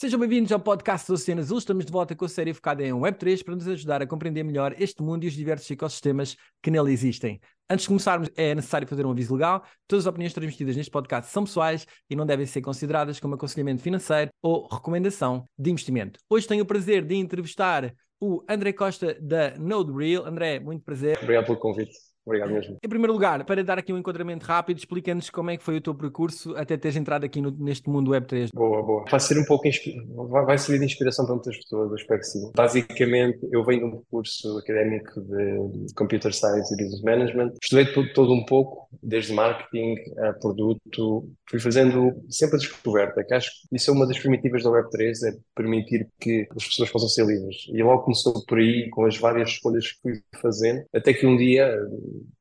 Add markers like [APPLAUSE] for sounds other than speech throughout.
Sejam bem-vindos ao podcast do Oceano Azul. Estamos de volta com a série focada em Web3 para nos ajudar a compreender melhor este mundo e os diversos ecossistemas que nele existem. Antes de começarmos, é necessário fazer um aviso legal. Todas as opiniões transmitidas neste podcast são pessoais e não devem ser consideradas como aconselhamento financeiro ou recomendação de investimento. Hoje tenho o prazer de entrevistar o André Costa da Node Real. André, muito prazer. Obrigado pelo convite. Obrigado mesmo. Em primeiro lugar, para dar aqui um enquadramento rápido, explica-nos como é que foi o teu percurso até teres entrado aqui no, neste mundo Web3. Boa, boa. Vai ser um pouco, vai servir de inspiração para muitas pessoas, eu espero que sim. Basicamente, eu venho de um curso académico de Computer Science e Business Management. Estudei todo um pouco, desde marketing a produto. Fui fazendo sempre a descoberta, que acho que isso é uma das primitivas da Web3, é permitir que as pessoas possam ser livres. E logo começou por aí, com as várias escolhas que fui fazendo, até que um dia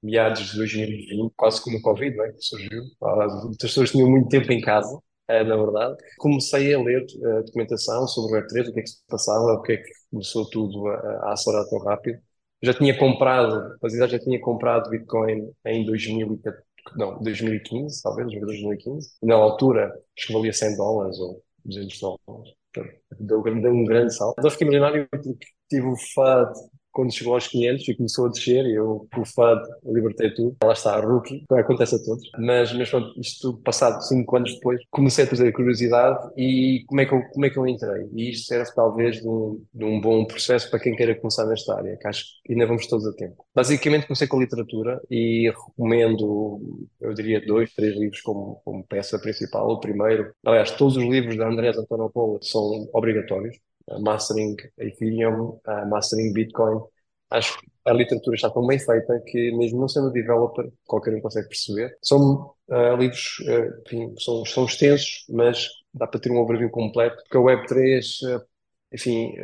meados de 2020, quase como o Covid, é? que surgiu. As pessoas tinham muito tempo em casa, é, na verdade. Comecei a ler a eh, documentação sobre o Web3, o que é que se passava, o que é que começou tudo a, acelerar tão rápido. Já tinha comprado, mas já tinha comprado Bitcoin em 2014, não, 2015, talvez, 2015. Na altura, acho que valia 100 dólares ou 200 dólares. Deu, deu um grande salto. Então fiquei milionário porque tive o FAD quando chegou aos 500 e começou a descer, e eu, com o FAD, libertei tudo. Lá está, rookie, acontece a todos. Mas, mas pronto, isto passado 5 anos depois, comecei a trazer curiosidade e como é que eu, como é que eu entrei? E isto serve talvez de um, de um bom processo para quem queira começar nesta área, que acho que ainda vamos todos a tempo. Basicamente comecei com a literatura e recomendo, eu diria, dois, três livros como, como peça principal. O primeiro, aliás, todos os livros da Andrés Antonopoulos são obrigatórios mastering Ethereum, mastering Bitcoin. Acho que a literatura está tão bem feita que, mesmo não sendo developer, qualquer um consegue perceber. São uh, livros, uh, enfim, são, são extensos, mas dá para ter um overview completo, porque a Web3, uh, enfim,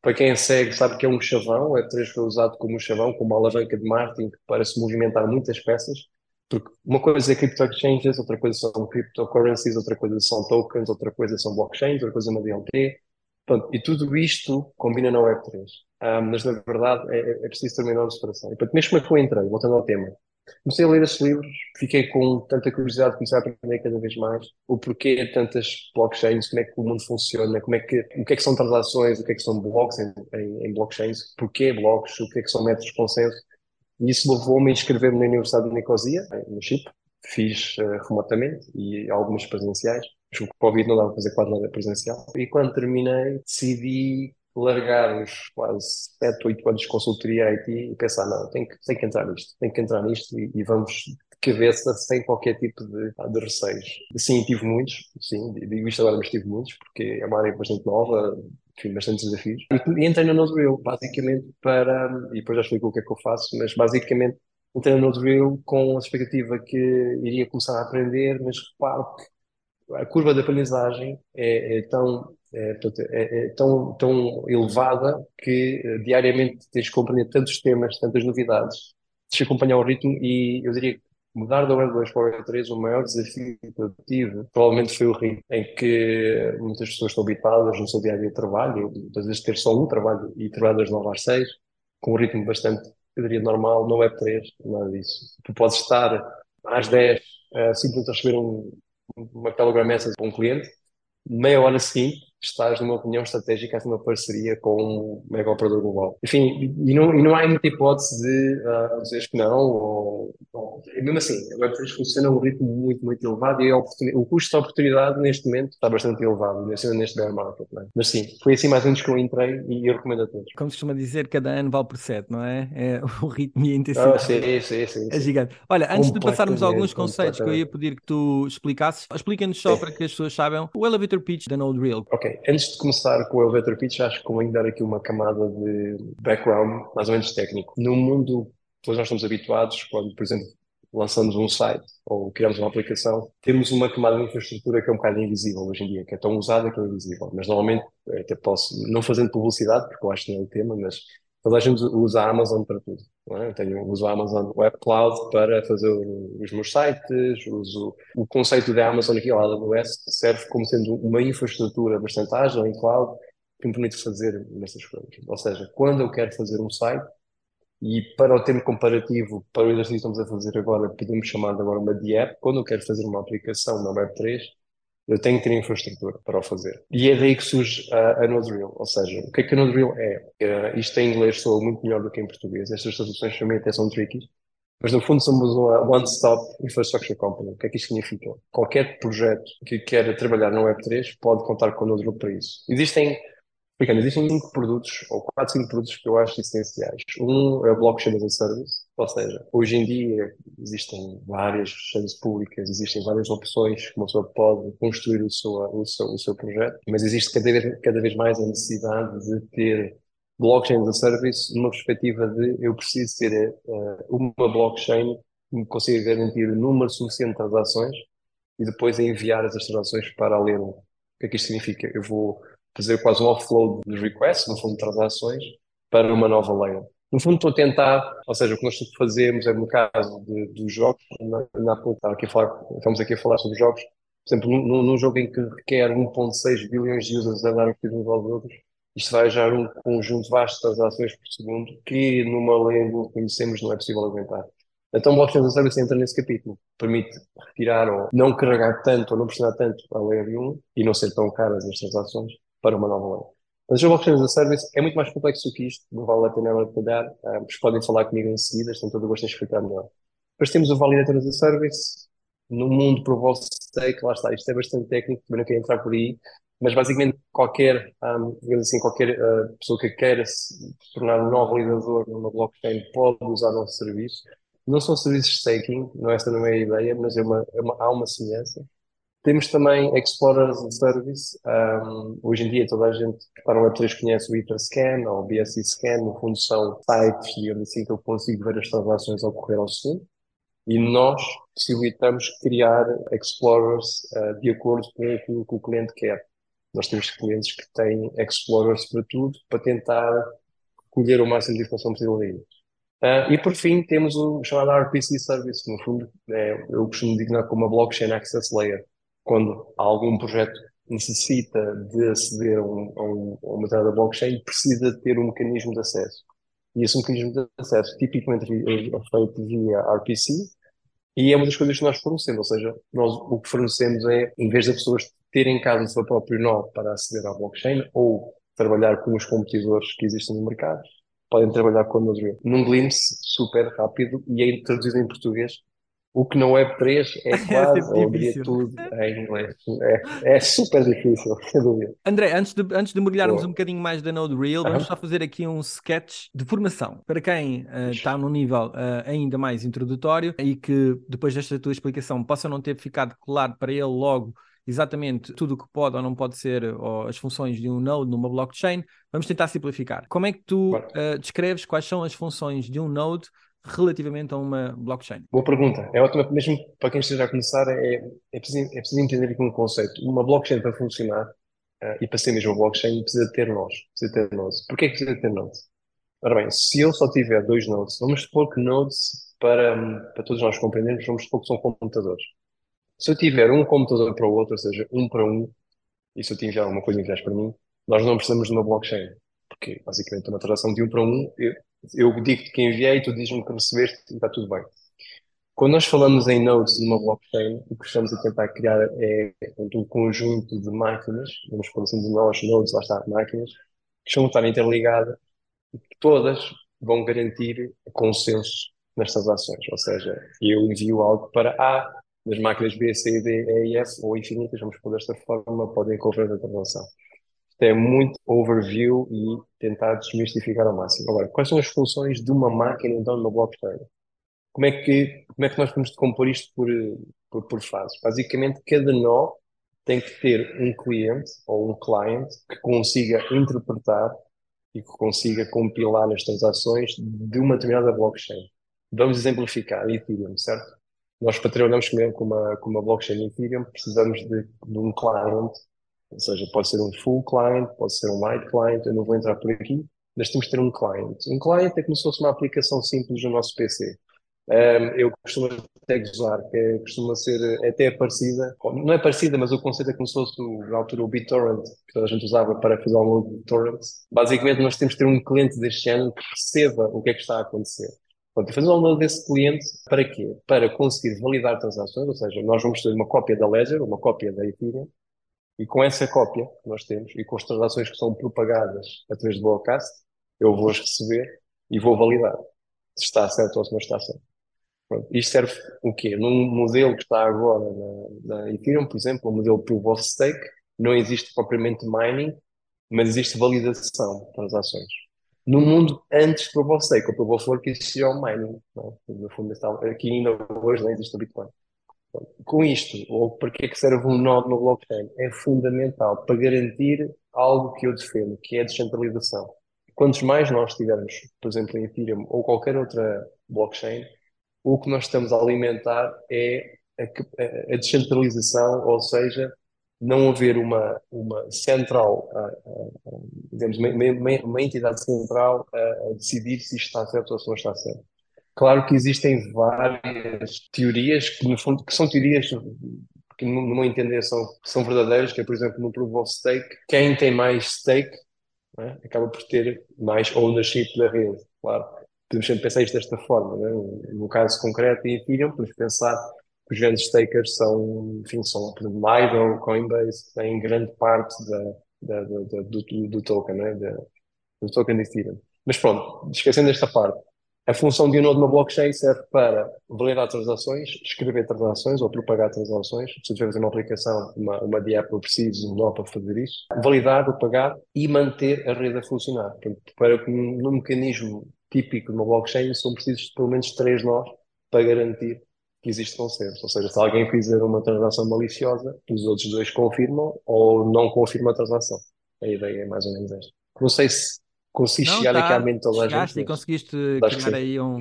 para quem segue, sabe que é um chavão. A Web3 foi usado como um chavão, como uma alavanca de marketing para se movimentar muitas peças. Porque uma coisa é crypto exchanges, outra coisa são cryptocurrencies, outra coisa são tokens, outra coisa são blockchains, outra coisa é uma DLT, Pronto, e tudo isto combina na Web3. Um, mas, na verdade, é, é, é preciso ter uma enorme separação. E, portanto, mesmo como é que eu entrei, voltando ao tema, comecei a ler esses livros, fiquei com tanta curiosidade, comecei a aprender cada vez mais o porquê de tantas blockchains, como é que o mundo funciona, como é que, o que é que são transações, o que é que são blocks em, em, em blockchains, porquê blocos, o que é que são métodos de consenso. E isso levou-me a inscrever-me na Universidade de Nicosia, no Chipre, fiz uh, remotamente e algumas presenciais o Covid não dava para fazer quase nada presencial. E quando terminei, decidi largar os quase 7, 8 anos de consultoria IT e pensar, não, tem que, tem que entrar nisto, tem que entrar nisto e, e vamos de cabeça sem qualquer tipo de, de receios. Sim, tive muitos, sim, digo isto agora, mas tive muitos, porque é uma área bastante nova, tive bastantes desafios. E, e entrei no Node.io, basicamente para, e depois já explico o que é que eu faço, mas basicamente entrei no Node.io com a expectativa que iria começar a aprender, mas reparo que a curva de aprendizagem é, é tão, é, é, é, tão, tão elevada que uh, diariamente tens que compreender tantos temas, tantas novidades, tens que acompanhar o ritmo e eu diria que mudar da Web 2 para o Web 3, o maior desafio que eu tive provavelmente foi o ritmo, em que muitas pessoas estão habituadas no seu dia a dia de trabalho, muitas vezes ter só um trabalho e trabalhar das 9 às 6, com um ritmo bastante, eu diria, normal, no Web 3, nada disso. Tu podes estar às 10 uh, simplesmente a receber um, uma Telegram Message para um cliente, meia hora seguinte estás numa reunião estratégica, numa parceria com um mega operador global. Enfim, e não, e não há muita hipótese de uh, dizeres que não, ou, ou mesmo assim, a Web3 funciona a um ritmo muito, muito elevado e o custo de oportunidade neste momento está bastante elevado, neste, neste bear market. É? Mas sim, foi assim mais ou menos que eu entrei e eu recomendo a todos. Como se costuma dizer, cada ano vale por sete, não é? é [LAUGHS] o ritmo e a intensidade. Ah, sim, sim, sim, é gigante. Olha, antes de passarmos a alguns conceitos que eu ia pedir que tu explicasses, explica-nos só para que as pessoas saibam o elevator pitch da Node Real. Ok, antes de começar com o elevator pitch, acho que convém dar aqui uma camada de background mais ou menos técnico. No mundo, todos nós estamos habituados, quando, por exemplo, lançamos um site ou criamos uma aplicação, temos uma camada de infraestrutura que é um bocado invisível hoje em dia, que é tão usada que é invisível. Mas normalmente, até posso, não fazendo publicidade, porque eu acho que não é o tema, mas toda a gente usa a Amazon para tudo. É? Eu tenho, uso a Amazon Web Cloud para fazer os meus sites, uso o conceito da Amazon aqui, a AWS, serve como sendo uma infraestrutura bastante ágil em cloud que me permite fazer essas coisas. Ou seja, quando eu quero fazer um site, e para o tempo comparativo, para o exercício que estamos a fazer agora, podemos chamar agora uma DApp, quando eu quero fazer uma aplicação na Web3, Eu tenho que ter infraestrutura para o fazer. E é daí que surge a, a. Ou seja, o que é que a NodeReal é? Uh, isto em inglês soa muito melhor do que em português. Estas traduções também até são tricky. Mas no fundo somos uma one-stop infrastructure company. O que é que isto significa? Qualquer projeto que queira trabalhar no Web3 pode contar com a NodeReal para isso. Existem Ricardo, existem cinco produtos, ou quatro, cinco produtos que eu acho essenciais. Um é o Blockchain as a Service, ou seja, hoje em dia existem várias redes públicas, existem várias opções que uma pessoa pode construir o seu, o seu, o seu projeto, mas existe cada vez, cada vez mais a necessidade de ter Blockchain as a Service numa perspectiva de eu preciso ter uh, uma blockchain que me consiga garantir o número suficiente de transações e depois enviar essas transações para a 1. O que é que isto significa? Eu vou fazer quase um offload dos requests, no fundo, de transações, para uma nova layer. No fundo, estou a tentar, ou seja, o que nós fazemos é no caso de, dos jogos, na, na aqui a falar, estamos aqui a falar sobre jogos, por exemplo, num, num jogo em que requer 1.6 bilhões de users a dar uns uns aos outros, isto vai gerar um conjunto vasto de transações por segundo que numa lei que conhecemos não é possível aguentar. Então, o Blockchain as a Service entra nesse capítulo. Permite retirar ou não carregar tanto ou não pressionar tanto a Layer 1 e não ser tão caras as transações para uma nova lei. Mas o Blockchain as a Service é muito mais complexo do que isto, não vale a pena detalhar, uh, mas podem falar comigo em seguida, estão todo o gosto em explicar melhor. Depois temos o Validator as a Service, no mundo Proof of Stake, lá está, isto é bastante técnico, também não quero entrar por aí, mas basicamente qualquer, um, assim, qualquer uh, pessoa que queira se tornar um novo validador numa blockchain pode usar o nosso serviço. Não são serviços de staking, não, essa não é a ideia, mas é uma, é uma, há uma semelhança. Temos também Explorer as a Service. Um, hoje em dia toda a gente que está no Web3 conhece o Etherscan ou o BSC Scan. No fundo são sites, digamos assim, que eu consigo ver as transações ocorrer ao segundo. E nós possibilitamos criar Explorers uh, de acordo com aquilo que o cliente quer. Nós temos clientes que têm Explorers para tudo, para tentar colher o máximo de informação possível daí. Uh, e por fim temos o chamado RPC Service, no fundo é, eu costumo designar como uma Blockchain Access Layer quando algum projeto necessita de aceder a, um, a, um, a uma determinada blockchain, precisa ter um mecanismo de acesso. E esse mecanismo de acesso tipicamente é feito via RPC e é uma das coisas que nós fornecemos, ou seja, nós o que fornecemos é, em vez de pessoas terem em casa o seu próprio nó para aceder à blockchain ou trabalhar com os competidores que existem no mercado, podem trabalhar com a Node num glimpse super rápido e é traduzido em português o que não é 3 é, [LAUGHS] é quase, ou diria tudo em inglês. É, é super difícil, [LAUGHS] sem dúvida. André, antes de, antes de mergulharmos um bocadinho mais da Node Real, vamos só fazer aqui um sketch de formação. Para quem uh, está num nível uh, ainda mais introdutório e que depois desta tua explicação possa não ter ficado claro para ele logo exatamente tudo o que pode ou não pode ser ou as funções de um node numa blockchain, vamos tentar simplificar. Como é que tu uh, descreves quais são as funções de um node relativamente a uma blockchain? Boa pergunta. É ótima, mesmo para quem esteja a começar, é, é, preciso, é preciso entender aqui um conceito. Uma blockchain para funcionar uh, e para ser mesmo uma blockchain precisa ter nós. Precisa ter nodes. Porquê que precisa ter nodes? Ora bem, se eu só tiver dois nodes, vamos supor que nodes, para, para todos nós compreendermos, vamos supor que são computadores. Se eu tiver um computador para o outro, ou seja, um para um, e se eu tiver alguma coisa em para mim, nós não precisamos de uma blockchain. Porque, basicamente, uma transação de um para um, eu, eu digo-te que enviei, tu dizes-me que recebeste e está tudo bem. Quando nós falamos em nodes numa blockchain, o que estamos a tentar criar é um conjunto de máquinas, vamos falar assim de nós, nodes, lá está, máquinas, que estão a estar interligadas e que todas vão garantir consenso nas transações. Ou seja, eu envio algo para A, das máquinas B, C, D, E e F, ou infinitas, vamos pôr desta forma, podem correr a transação é muito overview e tentar desmistificar ao máximo. Agora, quais são as funções de uma máquina então numa blockchain? Como é que, como é que nós podemos decompor isto por, por, por fases? Basicamente, cada nó tem que ter um cliente ou um client que consiga interpretar e que consiga compilar as transações de uma determinada blockchain. Vamos exemplificar Ethereum, certo? Nós para trabalharmos com uma, com uma blockchain Ethereum precisamos de, de um client ou seja, pode ser um full client, pode ser um light client, eu não vou entrar por aqui, mas temos que ter um client. Um client é como se fosse uma aplicação simples no nosso PC. Um, eu costumo até gozar, que é, costuma ser até parecida, não é parecida, mas o conceito é como se fosse na altura o BitTorrent, que toda a gente usava para fazer download de torrents. Basicamente, nós temos que ter um cliente deste ano que perceba o que é que está a acontecer. Portanto, fazer o download desse cliente para quê? Para conseguir validar transações, ou seja, nós vamos ter uma cópia da Ledger, uma cópia da Ethereum, e com essa cópia que nós temos e com as transações que são propagadas através do broadcast, eu vou as receber e vou validar se está certo ou se não está certo. Pronto. Isto serve o quê? Num modelo que está agora na, na Ethereum, por exemplo, o modelo Proof of Stake, não existe propriamente mining, mas existe validação de transações. No mundo antes do Proof of Stake, o Proof of Work existia o mining. Não? É? No fundo, aqui ainda hoje não existe o Bitcoin. Com isto, ou para que é que serve um nó no blockchain? É fundamental para garantir algo que eu defendo, que é a descentralização. Quantos mais nós tivermos, por exemplo, em Ethereum ou qualquer outra blockchain, o que nós estamos a alimentar é a, a descentralização, ou seja, não haver uma, uma central, digamos, uma, uma, uma, entidade central a decidir se isto está certo ou se não está certo. Claro que existem várias teorias que, no fundo, que são teorias que, no meu entender, são, são verdadeiras, que é, por exemplo, no of Stake, quem tem mais stake é? acaba por ter mais ownership da rede, claro. Podemos sempre pensar isto desta forma, né? no caso concreto em Ethereum, podemos pensar que os grandes stakers são, enfim, são, por Lido, Coinbase, têm grande parte da, da, da, do, do, token, né? do token de Ethereum. Mas pronto, esquecendo esta parte, a função de um nodo na blockchain serve para validar transações, escrever transações ou propagar transações. Se tivermos uma aplicação, uma, uma DApp, eu preciso de um nó para fazer isso. Validar, propagar e manter a rede a funcionar. Portanto, para que no mecanismo típico de uma blockchain são precisos pelo menos três nós para garantir que existe consenso. Ou seja, se alguém fizer uma transação maliciosa, os outros dois confirmam ou não confirmam a transação. A ideia é mais ou menos esta. Não sei se Consegui não, chegar tá, aqui à mente toda a gente. e conseguiste criar aí um,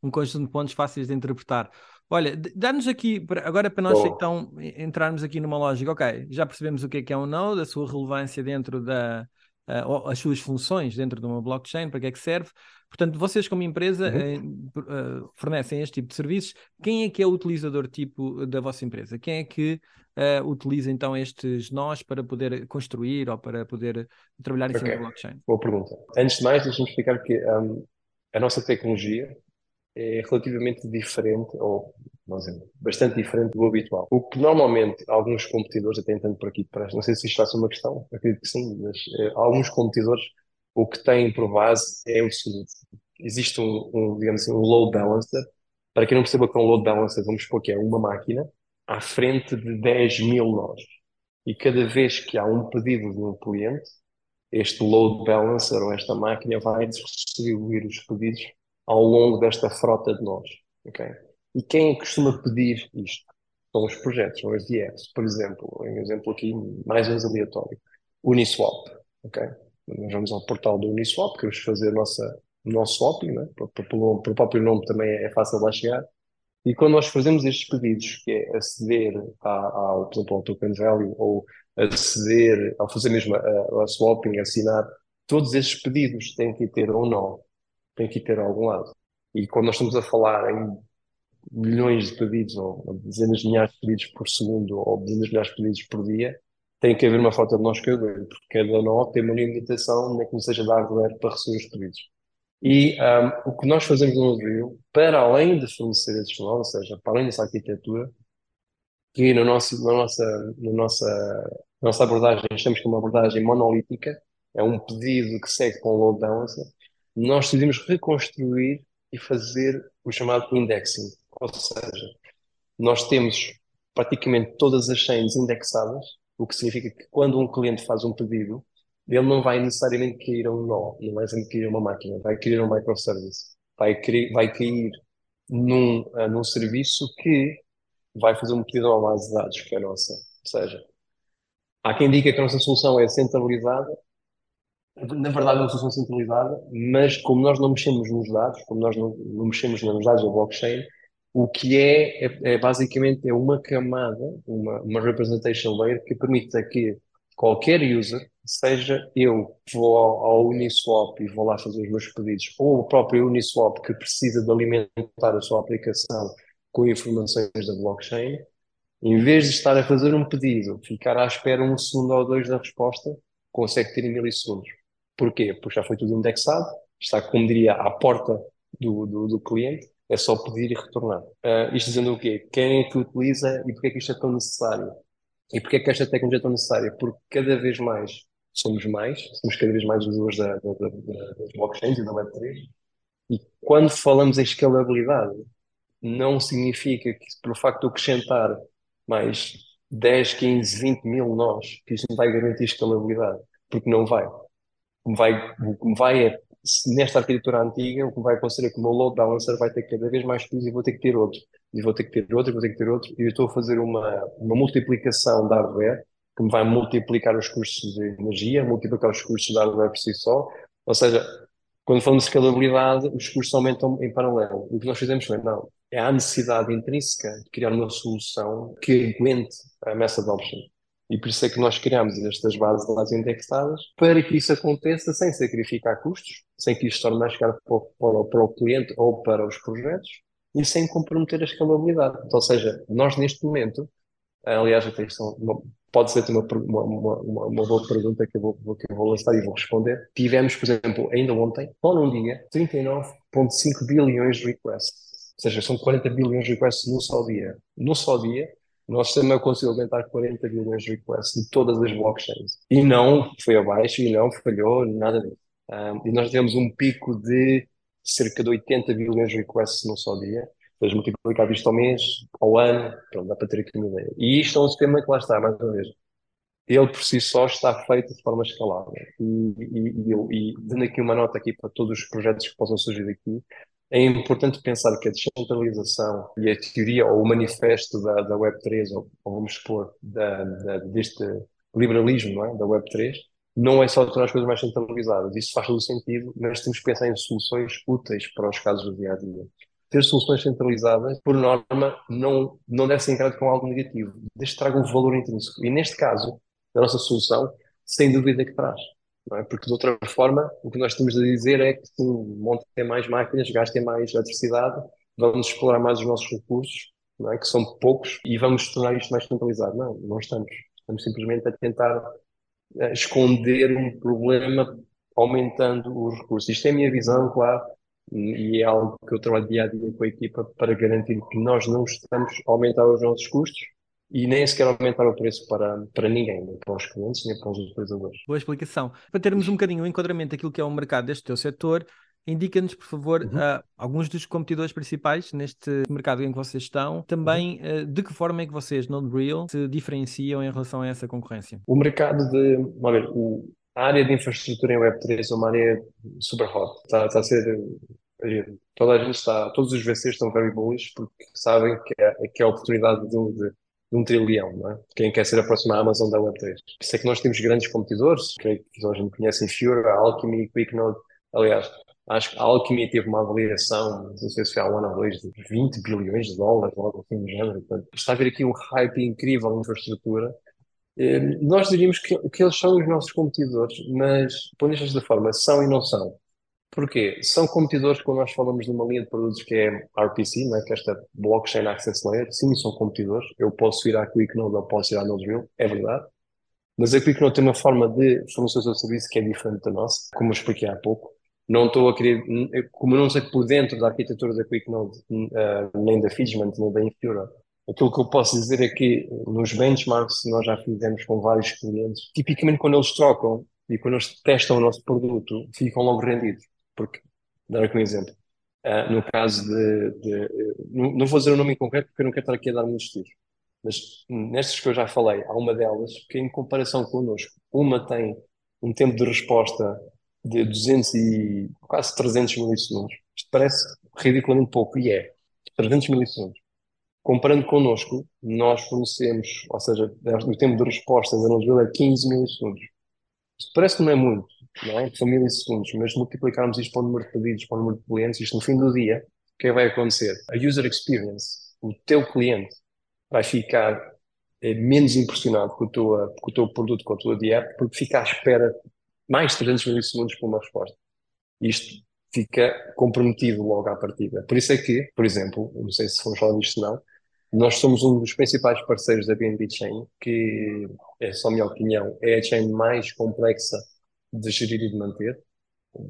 um conjunto de pontos fáceis de interpretar. Olha, dá-nos aqui, agora para nós Bom. então entrarmos aqui numa lógica, ok, já percebemos o que é que é um node, a sua relevância dentro da, uh, as suas funções dentro de uma blockchain, para que é que serve. Portanto, vocês como empresa uhum. uh, fornecem este tipo de serviços. Quem é que é o utilizador tipo da vossa empresa? Quem é que uh, utiliza então estes nós para poder construir ou para poder trabalhar em cima okay. da blockchain? Boa pergunta. Antes de mais, deixa-me explicar que um, a nossa tecnologia é relativamente diferente, ou exemplo, bastante diferente do habitual. O que normalmente alguns competidores, até entrando por aqui, não sei se isto ser uma questão, acredito que sim, mas eh, alguns competidores o que têm por base é o seguinte: existe um, um, digamos assim, um load balancer. Para quem não perceba que é um load balancer, vamos supor que é uma máquina à frente de 10 mil nós. E cada vez que há um pedido de um cliente, este load balancer ou esta máquina vai distribuir os pedidos ao longo desta frota de nós. Okay? E quem costuma pedir isto? São os projetos, são as DFs. Por exemplo, um exemplo aqui mais um aleatório. Uniswap. Okay? Nós vamos ao portal do Uniswap, queremos fazer a nossa, o nosso swapping, né? pelo próprio nome também é fácil lá chegar. E quando nós fazemos estes pedidos, que é aceder ao, por exemplo, ao token value ou aceder, ao fazer mesmo a, a swapping, assinar, todos esses pedidos têm que ter ou não, têm que ter a algum lado. E quando nós estamos a falar em milhões de pedidos, ou dezenas de milhares de pedidos por segundo, ou dezenas de milhares de pedidos por dia, tem que haver uma falta de nós cadeiros, porque cada nó tem uma limitação, nem que não seja da hardware para receber os pedidos. E um, o que nós fazemos no Rio, para além de fornecer esses nós, ou seja, para além dessa arquitetura, que no nosso, na, nossa, na nossa, nossa abordagem, achamos que é uma abordagem monolítica, é um pedido que segue com o load balancer, nós decidimos reconstruir e fazer o chamado indexing. Ou seja, nós temos praticamente todas as chains indexadas, o que significa que quando um cliente faz um pedido, ele não vai necessariamente cair a um nó, não vai sempre cair a uma máquina, vai cair a um microservice, vai cair, vai cair num, uh, num serviço que vai fazer um pedido a uma base de dados, que é a nossa. Ou seja, há quem diga que a nossa solução é centralizada, na verdade é uma solução centralizada, mas como nós não mexemos nos dados, como nós não, não mexemos nos dados da blockchain, o que é, é, é, basicamente é uma camada, uma, uma representation layer que permite que qualquer user, seja eu que vou ao, ao, Uniswap e vou lá fazer os meus pedidos, ou o próprio Uniswap que precisa de alimentar a sua aplicação com informações da blockchain, em vez de estar a fazer um pedido, ficar à espera um segundo ou dois da resposta, consegue ter em milissegundos. Porquê? Porque já foi tudo indexado, está, como diria, à porta do, do, do cliente, é só pedir e retornar. Uh, isto dizendo o quê? Quem é que utiliza e porque é que isto é tão necessário? E porque é que esta tecnologia é tão necessária? Porque cada vez mais somos mais, somos cada vez mais usuários da, da, da, das blockchains e da Web3. E quando falamos em escalabilidade, não significa que, pelo facto de acrescentar mais 10, 15, 20 mil nós, que isso não vai garantir escalabilidade, porque não vai. Que vai, o que vai é, nesta arquitetura antiga, o que vai acontecer é que o meu load balancer vai ter cada vez mais pesos e vou ter que ter outro, e vou ter que ter outro, e vou ter que ter outro, e eu estou a fazer uma, uma multiplicação de hardware que me vai multiplicar os custos de energia, multiplicar os custos de hardware por si só, ou seja, quando falamos de escalabilidade, os custos aumentam em paralelo. O que nós fizemos foi, não, é a necessidade intrínseca de criar uma solução que aguente a mass adoption. E por isso é que nós criamos estas bases dados indexadas para que isso aconteça sem sacrificar custos, sem que isto torne mais caro para o, para o cliente ou para os projetos e sem comprometer a escalabilidade. Ou seja, nós neste momento, aliás, até isto pode ser uma, uma, uma, uma, boa pergunta que eu, vou, que eu vou lançar e vou responder. Tivemos, por exemplo, ainda ontem, só num dia, 39,5 bilhões de requests. Ou seja, são 40 bilhões de requests num só dia. Num só dia, nosso sistema conseguiu aumentar 40 bilhões de requests de todas as blockchains. E não foi abaixo, e não falhou, nada disso. Um, e nós tivemos um pico de cerca de 80 bilhões de requests num só dia. Depois multiplicar isto ao mês, ao ano, pronto, dá para ter aqui uma ideia. E isto é um sistema que lá está, mais uma vez. Ele por si só está feito de forma escalável. E, e, e, e dando aqui uma nota aqui para todos os projetos que possam surgir aqui, é importante pensar que a descentralização e a teoria ou o manifesto da, da Web3, ou, ou vamos supor, da, da, deste liberalismo não é? da Web3, não é só tornar as coisas mais centralizadas. Isso faz todo sentido, mas temos que pensar em soluções úteis para os casos do dia a dia. Ter soluções centralizadas, por norma, não, não deve ser encarado como algo negativo, desde que traga um valor intrínseco. E neste caso, a nossa solução, sem dúvida que traz não é? Porque de outra forma, o que nós temos a dizer é que se montem mais máquinas, gastem mais eletricidade, vamos explorar mais os nossos recursos, não é? Que são poucos, e vamos tornar isto mais centralizado. Não, não estamos. Estamos simplesmente a tentar uh, esconder um problema aumentando os recursos. Isto é a minha visão, claro, e é algo que eu trabalho dia a dia com a equipa para garantir que nós não estamos a aumentar os nossos custos, e nem sequer aumentar o preço para, para ninguém, nem para os clientes, nem para os utilizadores. Boa explicação. Para termos um bocadinho o um enquadramento daquilo que é o mercado deste teu setor, indica-nos, por favor, uhum. uh, alguns dos competidores principais neste mercado em que vocês estão, também uhum. uh, de que forma é que vocês, no Real, se diferenciam em relação a essa concorrência? O mercado de, ver, o, a área de infraestrutura em Web3 é uma área super hot, está, está a ser toda a gente está, todos os VCs estão very bullish porque sabem que é, que é a oportunidade de, de de um trilhão, não é? Quem quer ser a próxima Amazon da Web3. Por isso é que nós temos grandes competidores, creio que a gente conhece Fura, Alchemy, QuickNode. Aliás, acho que a Alchemy teve uma avaliação, não sei se foi há um ano ou dois, de 20 bilhões de dólares, algo assim do género. Portanto, está a haver aqui um hype incrível em infraestrutura. Eh, nós diríamos que, que eles são os nossos competidores, mas, isto desta forma, são e não são. Porquê? São competidores quando nós falamos de uma linha de produtos que é RPC, né, que é esta Blockchain Access Layer. Sim, são competidores. Eu posso ir à QuickNode ou posso ir à Nodeville, é verdade. Mas a QuickNode tem uma forma de fornecer o serviço que é diferente da nossa, como eu expliquei há pouco. Não estou a querer, como eu não sei por dentro da arquitetura da QuickNode, uh, nem da Figment, nem da Infura, aquilo que eu posso dizer é que nos benchmarks que nós já fizemos com vários clientes, tipicamente quando eles trocam e quando eles testam o nosso produto, ficam logo rendidos porque, dar aqui um exemplo, uh, no caso de, de não, não, vou dizer o nome em concreto porque eu não quero estar aqui a dar muitos tiros, mas nestas que eu já falei, há uma delas que em comparação connosco, uma tem um tempo de resposta de 200 e quase 300 milissegundos. Isto parece ridiculamente pouco, e é. 300 milissegundos. Comparando connosco, nós fornecemos, ou seja, o tempo de resposta da Nodeville é 15 milissegundos. Isto parece que não é muito, não é? São milissegundos, mas multiplicarmos isto para o número de pedidos, para o número de clientes, isto no fim do dia, o que é vai acontecer? A user experience, o teu cliente, vai ficar é, menos impressionado com o, teu, com o teu produto, com a tua dieta, porque fica à espera mais de 300 milissegundos por uma resposta. Isto fica comprometido logo à partida. Por isso é que, por exemplo, não sei se vamos falar disto não, nós somos um dos principais parceiros da BNB Chain, que, é só minha opinião, é a chain mais complexa de gerir e de manter.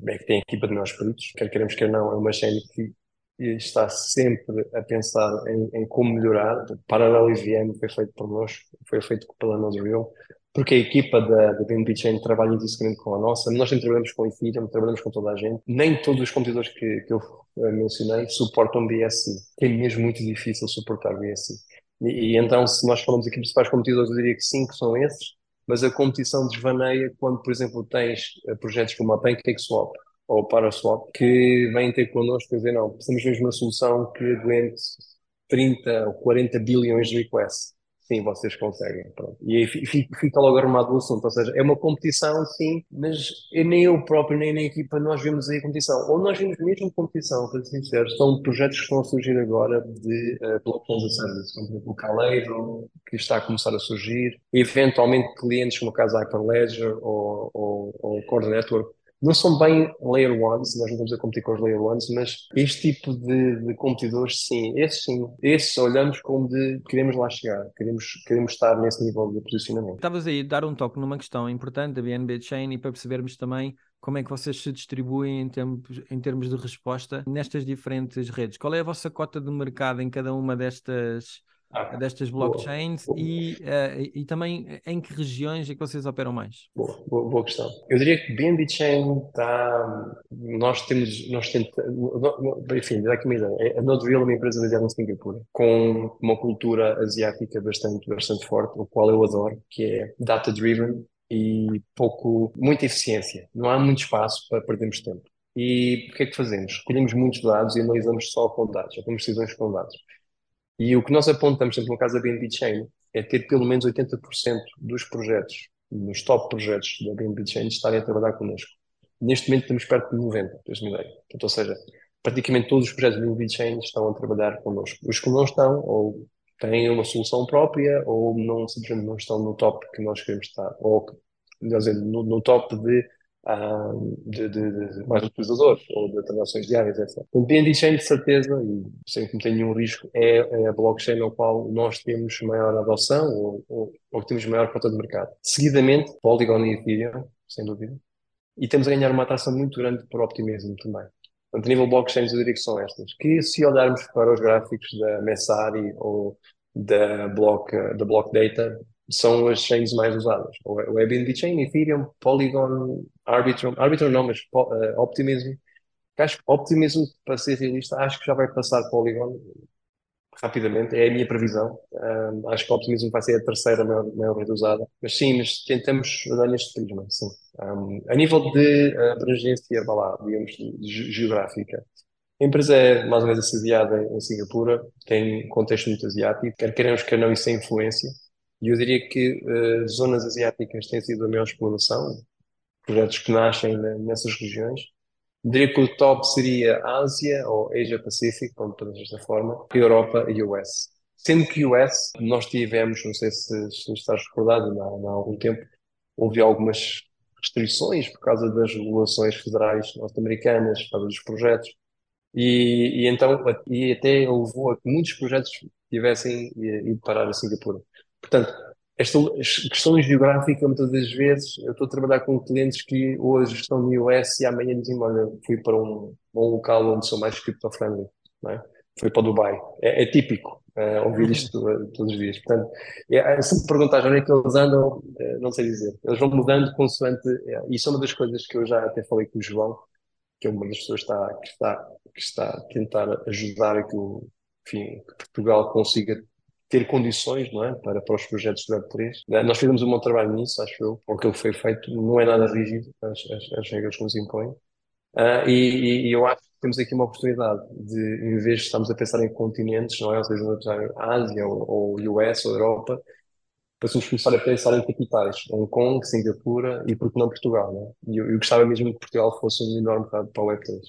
é que tem equipa de melhores peritos, quer queremos, quer não, é uma chain que está sempre a pensar em, em como melhorar. O Parallel EVM foi feito por nós, foi feito pela Node.io, porque a equipa da, da BNB Chain trabalha intrinsecamente com a nossa. Nós nem trabalhamos com Ethereum, trabalhamos com toda a gente. Nem todos os computadores que, que eu eh, mencionei suportam BSC. É mesmo muito difícil suportar BSC. E, e, então, se nós falamos aqui principais competidores, eu diria que que são esses, mas a competição desvaneia quando, por exemplo, tens eh, projetos como a PancakeSwap ou ParaSwap que vêm ter connosco e dizer, não, precisamos mesmo uma solução que aguente 30 ou 40 bilhões de requests. Sim, vocês conseguem. Pronto. E aí fica logo arrumado o assunto. Ou seja, é uma competição, sim, mas nem eu próprio, nem na equipa, nós vemos aí a competição. Ou nós vemos mesmo competição, para ser sincero, são projetos que estão a surgir agora de uh, blockchain a service, como por exemplo o Caleiro, que está a começar a surgir, eventualmente clientes como o caso Hyperledger ou, ou, ou Core Network, não são bem layer ones, nós não estamos a competir com os layer ones, mas este tipo de, de competidores, sim, esses sim, esses olhamos como de queremos lá chegar, queremos, queremos estar nesse nível de posicionamento. Estavas aí a dar um toque numa questão importante da BNB Chain e para percebermos também como é que vocês se distribuem em termos, em termos de resposta nestas diferentes redes. Qual é a vossa cota de mercado em cada uma destas destas blockchains boa, boa. E, uh, e também em que regiões é que vocês operam mais? Boa, boa, boa questão. Eu diria que BNB Chain está. Nós temos. Nós tentamos, enfim, dá aqui uma ideia. A Nodeville é uma empresa baseada em Singapura, com uma cultura asiática bastante, bastante forte, o qual eu adoro, que é data-driven e pouco, muita eficiência. Não há muito espaço para perdermos tempo. E o que é que fazemos? Escolhemos muitos dados e analisamos só com dados, já temos decisões com dados. E o que nós apontamos, sempre no caso da BNB Chain, é ter pelo menos 80% dos projetos, dos top projetos da BNB Chain, estarem a trabalhar connosco. Neste momento estamos perto de 90, para uma ideia. Portanto, ou seja, praticamente todos os projetos da BNB Chain estão a trabalhar connosco. Os que não estão, ou têm uma solução própria, ou não, simplesmente não estão no top que nós queremos estar. Ou, melhor dizendo, no, no top de de, de, de, mais utilizadores ou de transações diárias, etc. O Chain, de certeza, e sem que tenha nenhum risco, é, é, a blockchain ao qual nós temos maior adoção ou, ou, ou que temos maior cota de mercado. Seguidamente, Polygon e Ethereum, sem dúvida. E temos a ganhar uma atração muito grande por Optimism também. Portanto, a nível blockchains, eu diria que são estas. Que se olharmos para os gráficos da Messari ou da Block, da Block Data, são as chains mais usadas. O Airbnb Chain, Ethereum, Polygon, Arbitrum, Arbitrum não, mas uh, Optimism. Acho que Optimism, para ser realista, acho que já vai passar Polygon rapidamente, é a minha previsão. Um, acho que Optimism vai ser a terceira maior, maior rede usada. Mas sim, mas tentamos andar neste prisma, sim. Um, a nível de uh, abrangência, lá, digamos, geográfica, a empresa é mais ou menos assediada em Singapura, tem contexto muito asiático, quer queremos, quer não, isso tem influência. E eu diria que uh, zonas asiáticas têm sido a maior exploração, projetos que nascem nessas regiões. Eu diria que o top seria Ásia ou Asia Pacífico, como todas desta forma, Europa e US. Sendo que US, nós tivemos, não sei se, se estás recordado, há, há algum tempo, houve algumas restrições por causa das regulações federais norte-americanas, por causa dos projetos. E, e, então, e até levou a que muitos projetos tivessem ido parar a Singapura. Portanto, esta questão geográfica, muitas das vezes, eu estou a trabalhar com clientes que hoje estão no US e amanhã dizem, olha, fui para um, um local onde sou mais crypto-friendly, não é? Fui para Dubai. É, é típico é, ouvir isto uh, todos os dias. Portanto, é, é, se me perguntar onde é que eles andam, é, não sei dizer. Eles vão mudando consoante. É, isso é uma das coisas que eu já até falei com o João, que é uma das pessoas que está, que está, que está a tentar ajudar a que, o, enfim, que Portugal consiga ter condições não é? para, para os projetos de Web3. Eh, nós fizemos um bom trabalho nisso, acho eu, porque ele foi feito, não é nada rígido, as, as, as regras que nos impõem. Uh, e, e, eu acho que temos aqui uma oportunidade de, em vez de estarmos a pensar em continentes, não é? Ou seja, em Ásia ou, ou US ou Europa, passamos a começar a pensar em capitais, Hong Kong, Singapura e porque não Portugal, não é? E eu, eu gostava mesmo que Portugal fosse um enorme para o Web3,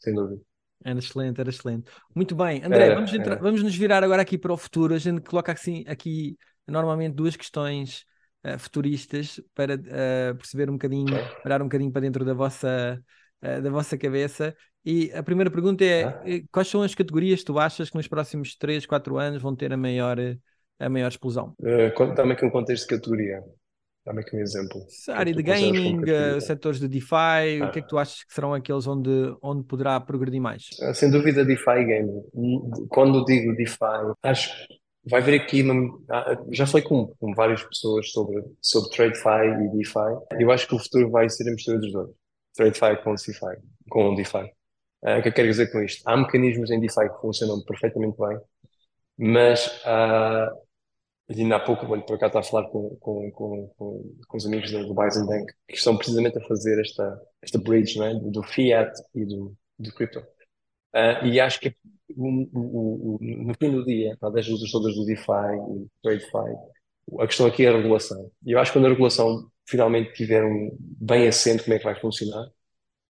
sem dúvida. Era excelente, era excelente. Muito bem, André, vamos, entrar, vamos nos virar agora aqui para o futuro. A gente coloca assim, aqui normalmente duas questões uh, futuristas para uh, perceber um bocadinho, parar um bocadinho para dentro da vossa, uh, da vossa cabeça. E a primeira pergunta é: ah. quais são as categorias que tu achas que nos próximos 3, 4 anos vão ter a maior, a maior explosão? Uh, Dá-me aqui um contexto de categoria. Dá-me aqui um exemplo. A área de gaming, uh, setores de DeFi, ah. o que é que tu achas que serão aqueles onde, onde poderá progredir mais? Ah, sem dúvida, DeFi gaming. Quando digo DeFi, acho que vai haver aqui, uma, já falei com, com várias pessoas sobre, sobre TradeFi e DeFi. Eu acho que o futuro vai ser a mistura dos dois. TradeFi com DeFi. Com DeFi. Uh, o que eu quero dizer com isto? Há mecanismos em DeFi que funcionam perfeitamente bem, mas uh, ainda há pouco, olha, por acaso está a falar com, com, com, com, os amigos do, Bison Bank, que estão precisamente a fazer esta, esta bridge é? do, do, fiat e do, do crypto. Uh, e acho que o, o, o, no fim do dia, para das lutas todas do DeFi e do TradeFi, a questão aqui é a regulação. E eu acho que quando a regulação finalmente tiver um bem assente como é que vai funcionar,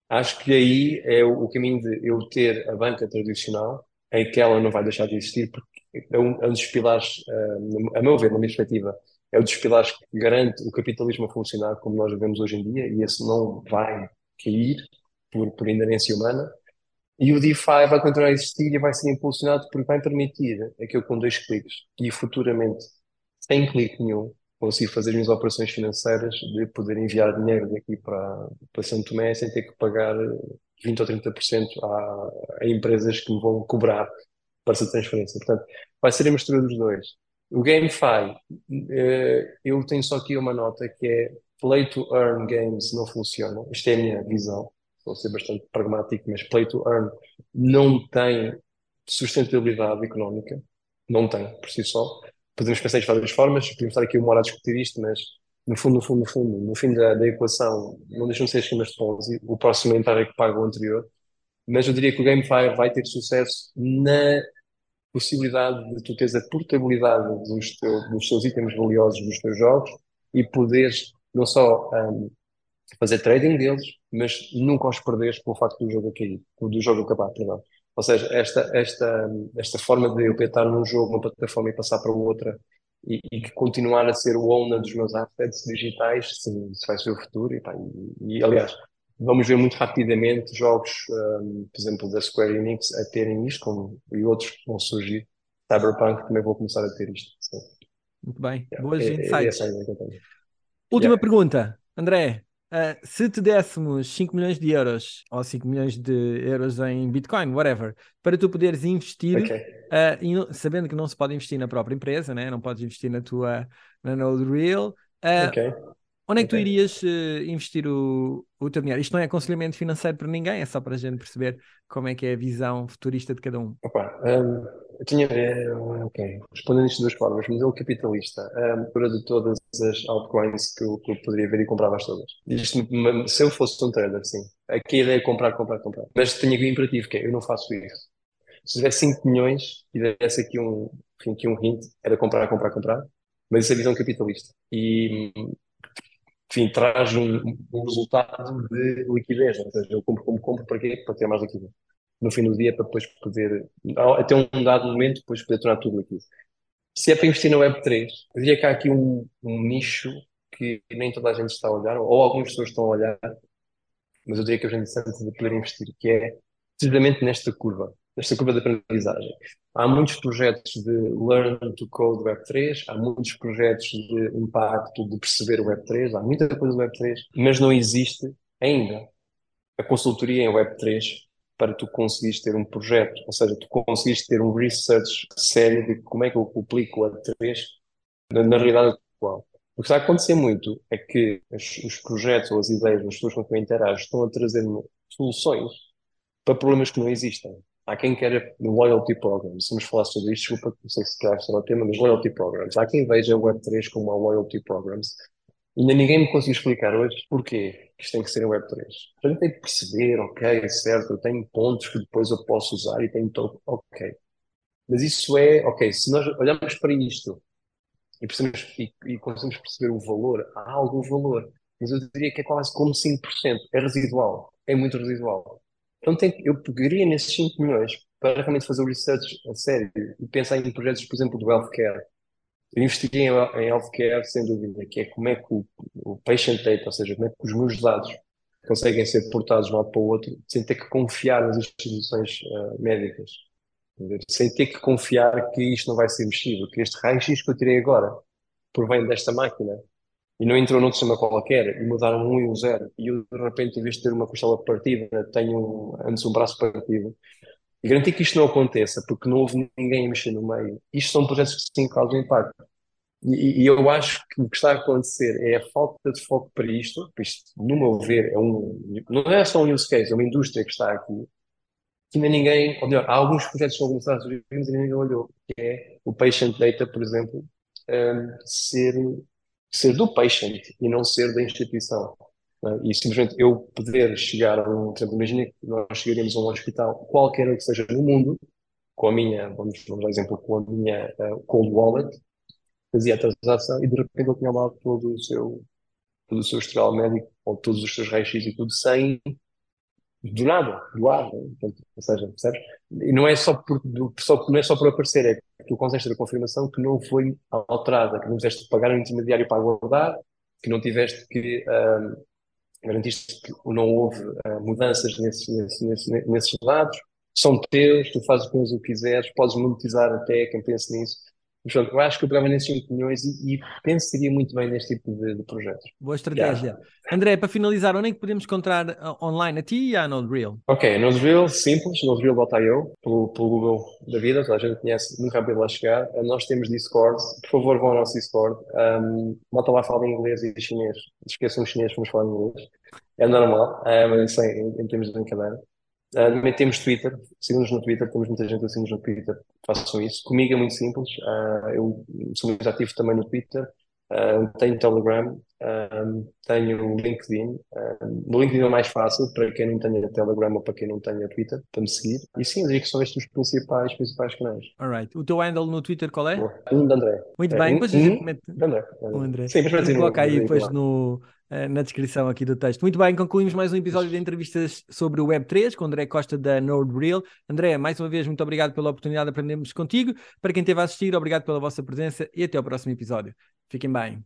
acho que aí é o caminho de eu ter a banca tradicional, em que ela não vai deixar de existir, porque é um, é um dos pilares, uh, a meu ver, na minha perspectiva, é um dos pilares que garante o capitalismo a funcionar como nós vemos hoje em dia, e esse não vai cair por, por inerência humana. E o DeFi vai continuar a existir e vai ser impulsionado porque vai permitir aquilo com dois cliques e futuramente, sem clique nenhum, consigo fazer as minhas operações financeiras de poder enviar dinheiro daqui para, para Santo Tomé sem ter que pagar 20 ou 30% a, a empresas que me vão cobrar para essa transferência. Portanto, vai ser a mistura dos dois. O GameFi, eh, eu tenho só aqui uma nota que é Play to Earn Games não funciona. Isto é a minha visão. Vou ser bastante pragmático, mas Play to Earn não tem sustentabilidade económica. Não tem, por si só. Podemos pensar de várias formas, podemos estar aqui uma hora a discutir isto, mas no fundo, no fundo, no fundo, no fim da, da equação, não deixam de ser esquemas de Ponzi. O próximo entrar é que paga o anterior. Mas eu diria que o GameFi vai ter sucesso na possibilidade de tu teres a portabilidade dos, teu, dos teus itens valiosos dos teus jogos e poderes não só um, fazer trading deles, mas nunca os perderes pelo facto do jogo cair, do jogo acabar, perdão. Ou seja, esta, esta, esta forma de eu estar num jogo, uma plataforma e passar para outra e, e continuar a ser o owner dos meus assets digitais, sim, isso vai ser o futuro. E, pá, e, e aliás, vamos ver muito rapidamente jogos, um, por exemplo, da Square Enix a terem isto, como, e outros que vão surgir. Cyberpunk também vou começar a ter isto. Sim. Muito bem, yeah. boas é, insights. É, Última yeah. pergunta, André. Uh, se te dessemos 5 milhões de euros ou 5 milhões de euros em Bitcoin, whatever, para tu poderes investir, okay. uh, sabendo que não se pode investir na própria empresa, né? não podes investir na tua na Node Real, uh, okay. Onde é que tu irias uh, investir o, o teu dinheiro? Isto não é aconselhamento financeiro para ninguém, é só para a gente perceber como é que é a visão futurista de cada um. Opa, um, eu tinha, é, ok, respondendo isto de duas formas, modelo capitalista, a um, de todas as altcoins que eu, que eu poderia ver e comprava todas. Isto, se eu fosse um trader, sim. Aqui a ideia é comprar, comprar, comprar. Mas tenho aqui um imperativo, que é, eu não faço isso. Se tivesse 5 milhões e desse aqui um, aqui um hint, era comprar, comprar, comprar. Mas isso é visão capitalista. E enfim, traz um, um resultado de liquidez. Ou seja, eu compro como compro para quê? Para ter mais liquidez. No fim do dia, para depois poder, até um dado momento, depois poder tornar tudo líquido. Se é para investir na Web3, eu diria que há aqui um, um nicho que nem toda a gente está a olhar, ou algumas pessoas estão a olhar, mas eu diria que é interessante de poder investir, que é precisamente nesta curva, nesta curva de aprendizagem. Há muitos projetos de Learn to Code Web3, há muitos projetos de impacto de perceber o Web3, há muita coisa do Web3, mas não existe ainda a consultoria em Web3 para tu conseguires ter um projeto, ou seja, tu conseguires ter um research sério de como é que eu aplico o Web3 na, na realidade atual. O que está a acontecer muito é que os, os projetos ou as ideias das pessoas com quem interajo estão a trazer soluções para problemas que não existem. Há quem queira loyalty programs. Vamos falar sobre isto, desculpa, não sei se quer será o tema, mas loyalty programs. Há quem veja o Web3 como uma loyalty programs. Ainda ninguém me conseguiu explicar hoje porquê isto tem que ser em Web3. A gente tem que perceber, ok, certo, eu tenho pontos que depois eu posso usar e tenho todo, ok. Mas isso é, ok, se nós olhamos para isto e, e, e conseguimos perceber o valor, há algum valor. Mas eu diria que é quase como 5%. É residual. É muito residual. Então tem, eu pegaria nesses 5 milhões para realmente fazer o research a sério e pensar em projetos, por exemplo, do healthcare. Eu investiguei em, em healthcare, sem dúvida, que é como é que o, o patient data, ou seja, como é que os meus dados conseguem ser portados de um lado para o outro sem ter que confiar nas instituições uh, médicas. Sem ter que confiar que isto não vai ser mexido, que este raio-x que eu tirei agora provém desta máquina e não entrou num sistema qualquer e mudaram um e um zero. E eu de repente em vez de ter uma costela partida tenho antes um braço partido. E garantir que isto não aconteça porque não houve ninguém a mexer no meio isto são projetos que sim causam impacto. E, e, eu acho que o que está a acontecer é a falta de foco para isto, isto, no meu ver, é um, não é só um use case, é uma indústria que está aqui, que ainda ninguém, ou melhor, há alguns projetos que são começados mas ainda ninguém olhou, que é o patient data, por exemplo, um, ser ser do patient e não ser da instituição. É? E simplesmente eu poder chegar a um, exemplo, imagina que nós chegaríamos a um hospital, qualquer que seja no mundo, com a minha, vamos, dar exemplo, com a minha uh, cold wallet, fazia a transação e de repente ele tinha lá todo o seu, todo o seu historial médico, ou todos os seus raios-x e tudo, sem, do nada, do ar, né? Portanto, ou seja, percebes? E não é só por, só, não é só por aparecer, é que tu consegues ter a confirmação que não foi alterada, que não tiveste pagar um intermediário para aguardar, que não tiveste que um, garantiste que não houve uh, mudanças nesses dados, são teus, tu fazes com eles o que quiseres, podes monetizar até quem pense nisso. Portanto, eu acho que eu pegava nesses 5 milhões e, e pensaria muito bem neste tipo de, de projetos. Boa estratégia. Yeah. André, para finalizar, onde é que podemos encontrar uh, online a ti e a NodeReal? Ok, NodeReal, simples, nodereal.io, pelo, pelo Google da vida, toda a gente conhece, muito rápido lá chegar. Uh, nós temos Discord, por favor vão ao nosso Discord. Um, malta lá fala inglês e chinês, esqueçam os chineses, vamos falar inglês. É normal, uh, mas isso é, em, em termos de brincadeira. Uh, também temos Twitter, sigam-nos no Twitter, temos muita gente assim no Twitter, façam isso. Comigo é muito simples, uh, eu sou muito ativo também no Twitter, uh, tenho Telegram, tenho LinkedIn. no LinkedIn é mais fácil para quem não tenha Telegram ou para quem não tenha Twitter, para me seguir. E sim, eu diria que são estes os principais, principais canais. Alright. O teu handle no Twitter qual é? Um de André. Muito é, bem, depois um, a gente mete. André. Um André. Sim, mas coloca aí depois no na descrição aqui do texto. Muito bem, concluímos mais um episódio de entrevistas sobre o Web3 com André Costa da NodeReal. André, mais uma vez, muito obrigado pela oportunidade de aprendermos contigo. Para quem esteve a assistir, obrigado pela vossa presença e até ao próximo episódio. Fiquem bem.